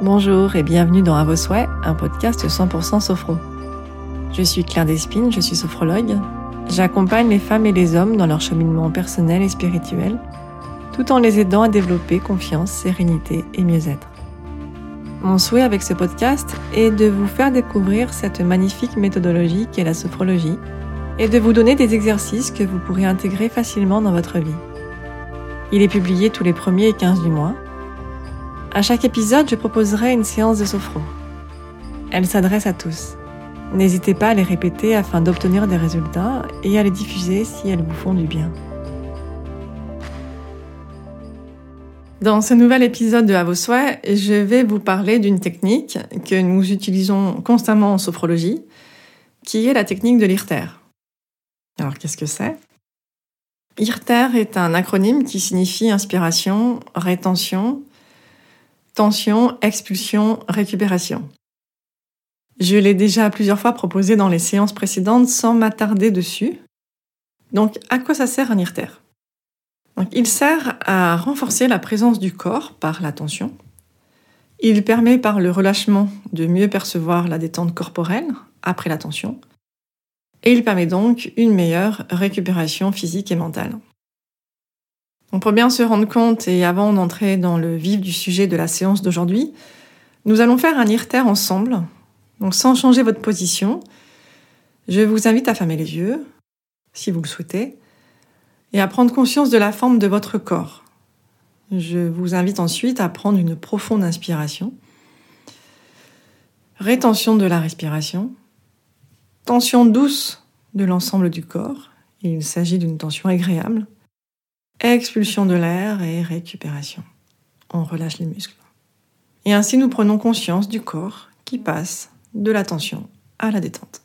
Bonjour et bienvenue dans À vos souhaits, un podcast 100% sophro. Je suis Claire Despines, je suis sophrologue. J'accompagne les femmes et les hommes dans leur cheminement personnel et spirituel, tout en les aidant à développer confiance, sérénité et mieux-être. Mon souhait avec ce podcast est de vous faire découvrir cette magnifique méthodologie qu'est la sophrologie et de vous donner des exercices que vous pourrez intégrer facilement dans votre vie. Il est publié tous les premiers et 15 du mois à chaque épisode, je proposerai une séance de sophro. Elle s'adresse à tous. N'hésitez pas à les répéter afin d'obtenir des résultats et à les diffuser si elles vous font du bien. Dans ce nouvel épisode de À vos souhaits, je vais vous parler d'une technique que nous utilisons constamment en sophrologie, qui est la technique de l'IRTER. Alors qu'est-ce que c'est? IRTER est un acronyme qui signifie inspiration, rétention, tension, expulsion, récupération. Je l'ai déjà plusieurs fois proposé dans les séances précédentes sans m'attarder dessus. Donc, à quoi ça sert un IRTER? Il sert à renforcer la présence du corps par la tension. Il permet par le relâchement de mieux percevoir la détente corporelle après la tension. Et il permet donc une meilleure récupération physique et mentale. On pour bien se rendre compte, et avant d'entrer dans le vif du sujet de la séance d'aujourd'hui, nous allons faire un IRTER ensemble. Donc sans changer votre position, je vous invite à fermer les yeux, si vous le souhaitez, et à prendre conscience de la forme de votre corps. Je vous invite ensuite à prendre une profonde inspiration, rétention de la respiration, tension douce de l'ensemble du corps. Il s'agit d'une tension agréable expulsion de l'air et récupération. On relâche les muscles. Et ainsi nous prenons conscience du corps qui passe de la tension à la détente.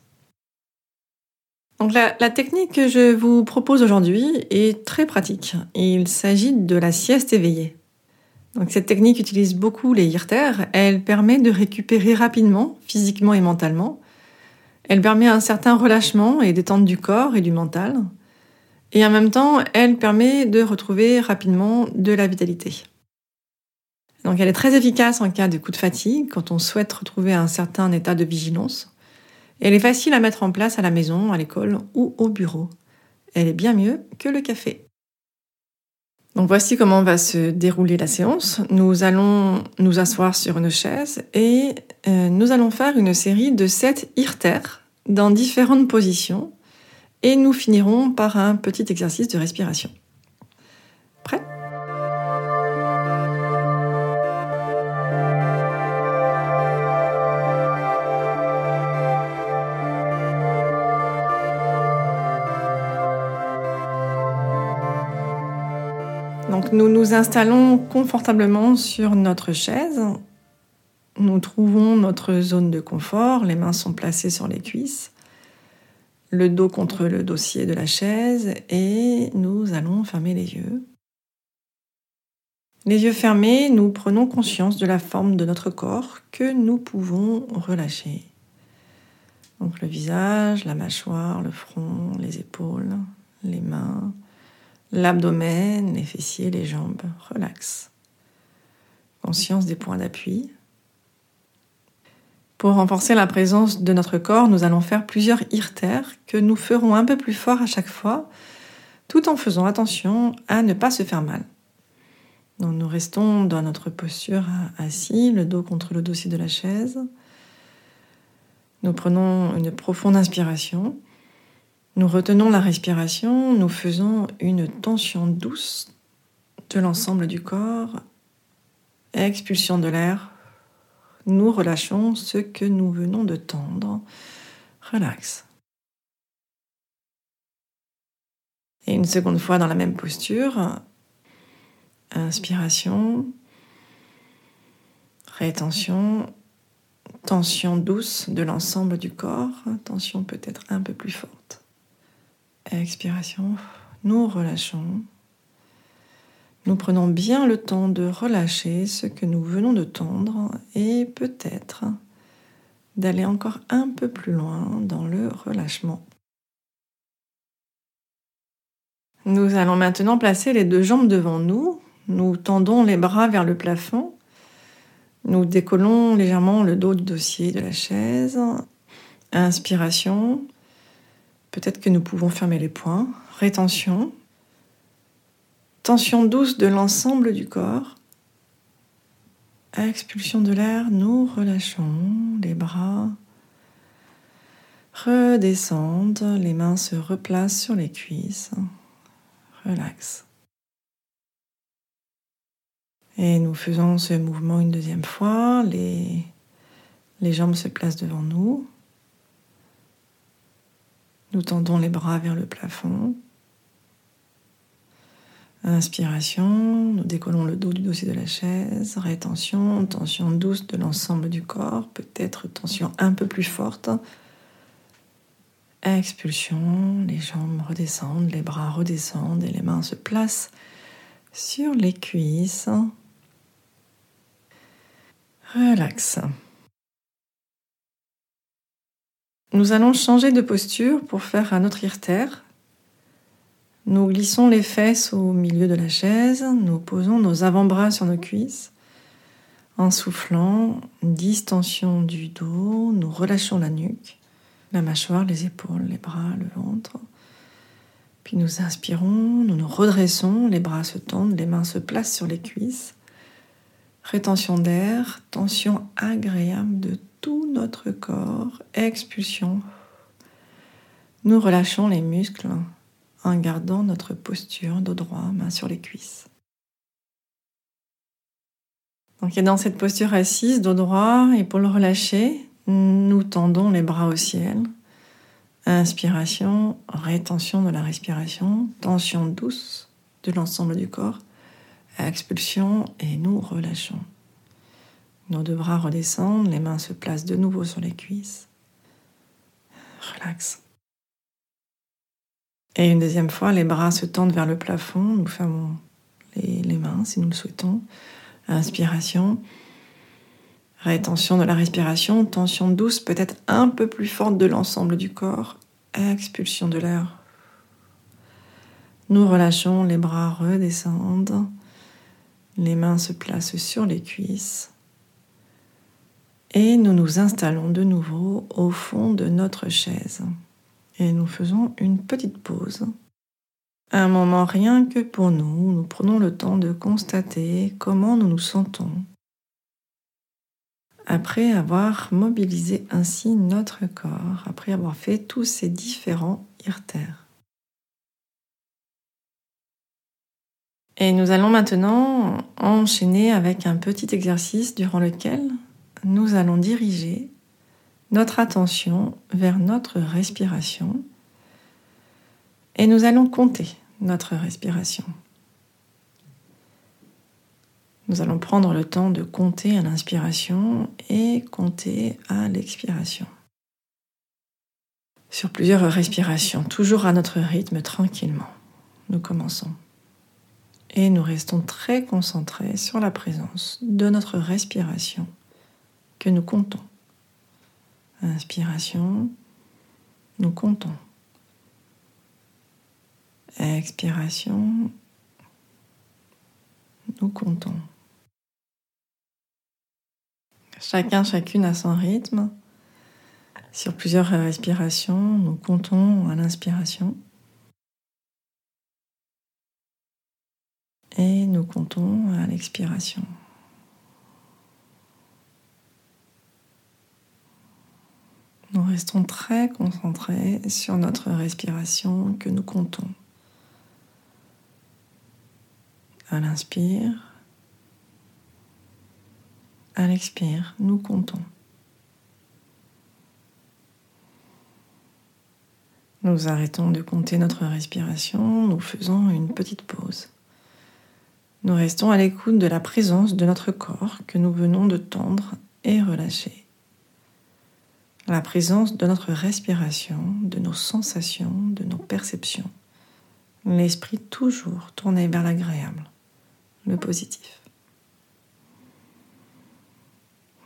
Donc la, technique que je vous propose aujourd'hui est très pratique. Il s'agit de la sieste éveillée. Donc cette technique utilise beaucoup les hirter. Elle permet de récupérer rapidement, physiquement et mentalement. Elle permet un certain relâchement et détente du corps et du mental. Et en même temps, elle permet de retrouver rapidement de la vitalité. Donc elle est très efficace en cas de coup de fatigue, quand on souhaite retrouver un certain état de vigilance. elle est facile à mettre en place à la maison, à l'école ou au bureau. Elle est bien mieux que le café. Donc voici comment va se dérouler la séance. Nous allons nous asseoir sur une chaise et euh, nous allons faire une série de 7 irtères dans différentes positions et nous finirons par un petit exercice de respiration. Prêt? Donc nous nous installons confortablement sur notre chaise. Nous trouvons notre zone de confort, les mains sont placées sur les cuisses le dos contre le dossier de la chaise et nous allons fermer les yeux. Les yeux fermés, nous prenons conscience de la forme de notre corps que nous pouvons relâcher. Donc le visage, la mâchoire, le front, les épaules, les mains, l'abdomen, les fessiers, les jambes. Relax. Conscience des points d'appui. Pour renforcer la présence de notre corps, nous allons faire plusieurs irtères que nous ferons un peu plus fort à chaque fois, tout en faisant attention à ne pas se faire mal. Nous restons dans notre posture assis, le dos contre le dossier de la chaise. Nous prenons une profonde inspiration. Nous retenons la respiration, nous faisons une tension douce de l'ensemble du corps. Expulsion de l'air nous relâchons ce que nous venons de tendre. Relax. Et une seconde fois dans la même posture. Inspiration. Rétention. Tension douce de l'ensemble du corps. Tension peut-être un peu plus forte. Expiration. Nous relâchons. Nous prenons bien le temps de relâcher ce que nous venons de tendre et peut-être d'aller encore un peu plus loin dans le relâchement. Nous allons maintenant placer les deux jambes devant nous. Nous tendons les bras vers le plafond. Nous décollons légèrement le dos du dossier de la chaise. Inspiration. Peut-être que nous pouvons fermer les poings. Rétention. Tension douce de l'ensemble du corps. Expulsion de l'air, nous relâchons les bras. Redescendent, les mains se replacent sur les cuisses. Relax. Et nous faisons ce mouvement une deuxième fois. Les, les jambes se placent devant nous. Nous tendons les bras vers le plafond. Inspiration, nous décollons le dos du dossier de la chaise. Rétention, tension douce de l'ensemble du corps, peut-être tension un peu plus forte. Expulsion, les jambes redescendent, les bras redescendent et les mains se placent sur les cuisses. Relax. Nous allons changer de posture pour faire un autre irter. Nous glissons les fesses au milieu de la chaise, nous posons nos avant-bras sur nos cuisses. En soufflant, distension du dos, nous relâchons la nuque, la mâchoire, les épaules, les bras, le ventre. Puis nous inspirons, nous nous redressons, les bras se tendent, les mains se placent sur les cuisses. Rétention d'air, tension agréable de tout notre corps, expulsion. Nous relâchons les muscles en gardant notre posture dos droit, main sur les cuisses. Donc, et dans cette posture assise, dos droit, et pour le relâcher, nous tendons les bras au ciel. Inspiration, rétention de la respiration, tension douce de l'ensemble du corps expulsion et nous relâchons. Nos deux bras redescendent, les mains se placent de nouveau sur les cuisses. Relax. Et une deuxième fois, les bras se tendent vers le plafond. Nous fermons les, mains si nous le souhaitons. Inspiration. Rétention de la respiration. Tension douce, peut-être un peu plus forte de l'ensemble du corps. Expulsion de l'air. Nous relâchons, les bras redescendent. Les mains se placent sur les cuisses. Et nous nous installons de nouveau au fond de notre chaise. Et nous faisons une petite pause. Un moment rien que pour nous, nous prenons le temps de constater comment nous nous sentons après avoir mobilisé ainsi notre corps, après avoir fait tous ces différents irtères. Et nous allons maintenant enchaîner avec un petit exercice durant lequel nous allons diriger notre attention vers notre respiration et nous allons compter notre respiration. Nous allons prendre le temps de compter à l'inspiration et compter à l'expiration. Sur plusieurs respirations, toujours à notre rythme, tranquillement. Nous commençons et nous restons très concentrés sur la présence de notre respiration que nous comptons. Inspiration, nous comptons. Expiration, nous comptons. Chacun, chacune a son rythme. Sur plusieurs respirations, nous comptons à l'inspiration. et nous comptons à l'expiration. Nous restons très concentrés sur notre respiration que nous comptons. À l'inspire, à l'expire, nous comptons. Nous arrêtons de compter notre respiration, nous faisons une petite pause. Nous restons à l'écoute de la présence de notre corps que nous venons de tendre et relâcher. La présence de notre respiration, de nos sensations, de nos perceptions. L'esprit toujours tourné vers l'agréable, le positif.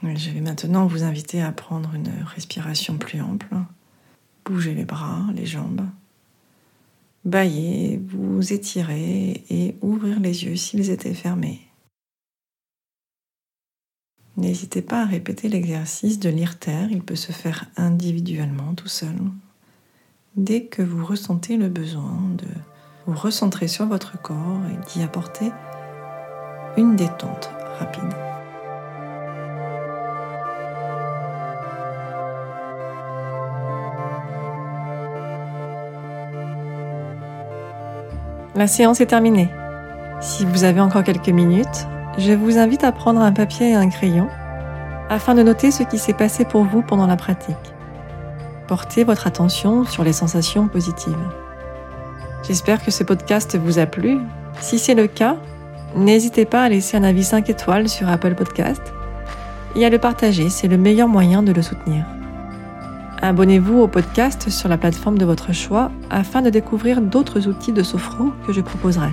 Je vais maintenant vous inviter à prendre une respiration plus ample. Bouger les bras, les jambes bailler, vous étirer et ouvrir les yeux s'ils étaient fermés. N'hésitez pas à répéter l'exercice de lire terre, il peut se faire individuellement tout seul. Dès que vous ressentez le besoin de vous recentrer sur votre corps et d'y apporter une détente rapide. La séance est terminée. Si vous avez encore quelques minutes, je vous invite à prendre un papier et un crayon afin de noter ce qui s'est passé pour vous pendant la pratique. Portez votre attention sur les sensations positives. J'espère que ce podcast vous a plu. Si c'est le cas, n'hésitez pas à laisser un avis 5 étoiles sur Apple Podcast et à le partager, c'est le meilleur moyen de le soutenir. Abonnez-vous au podcast sur la plateforme de votre choix afin de découvrir d'autres outils de sophro que je proposerai.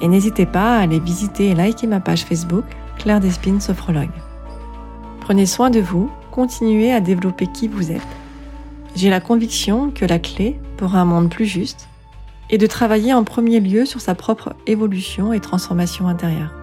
Et n'hésitez pas à aller visiter et liker ma page Facebook Claire Despines Sophrologue. Prenez soin de vous, continuez à développer qui vous êtes. J'ai la conviction que la clé pour un monde plus juste est de travailler en premier lieu sur sa propre évolution et transformation intérieure.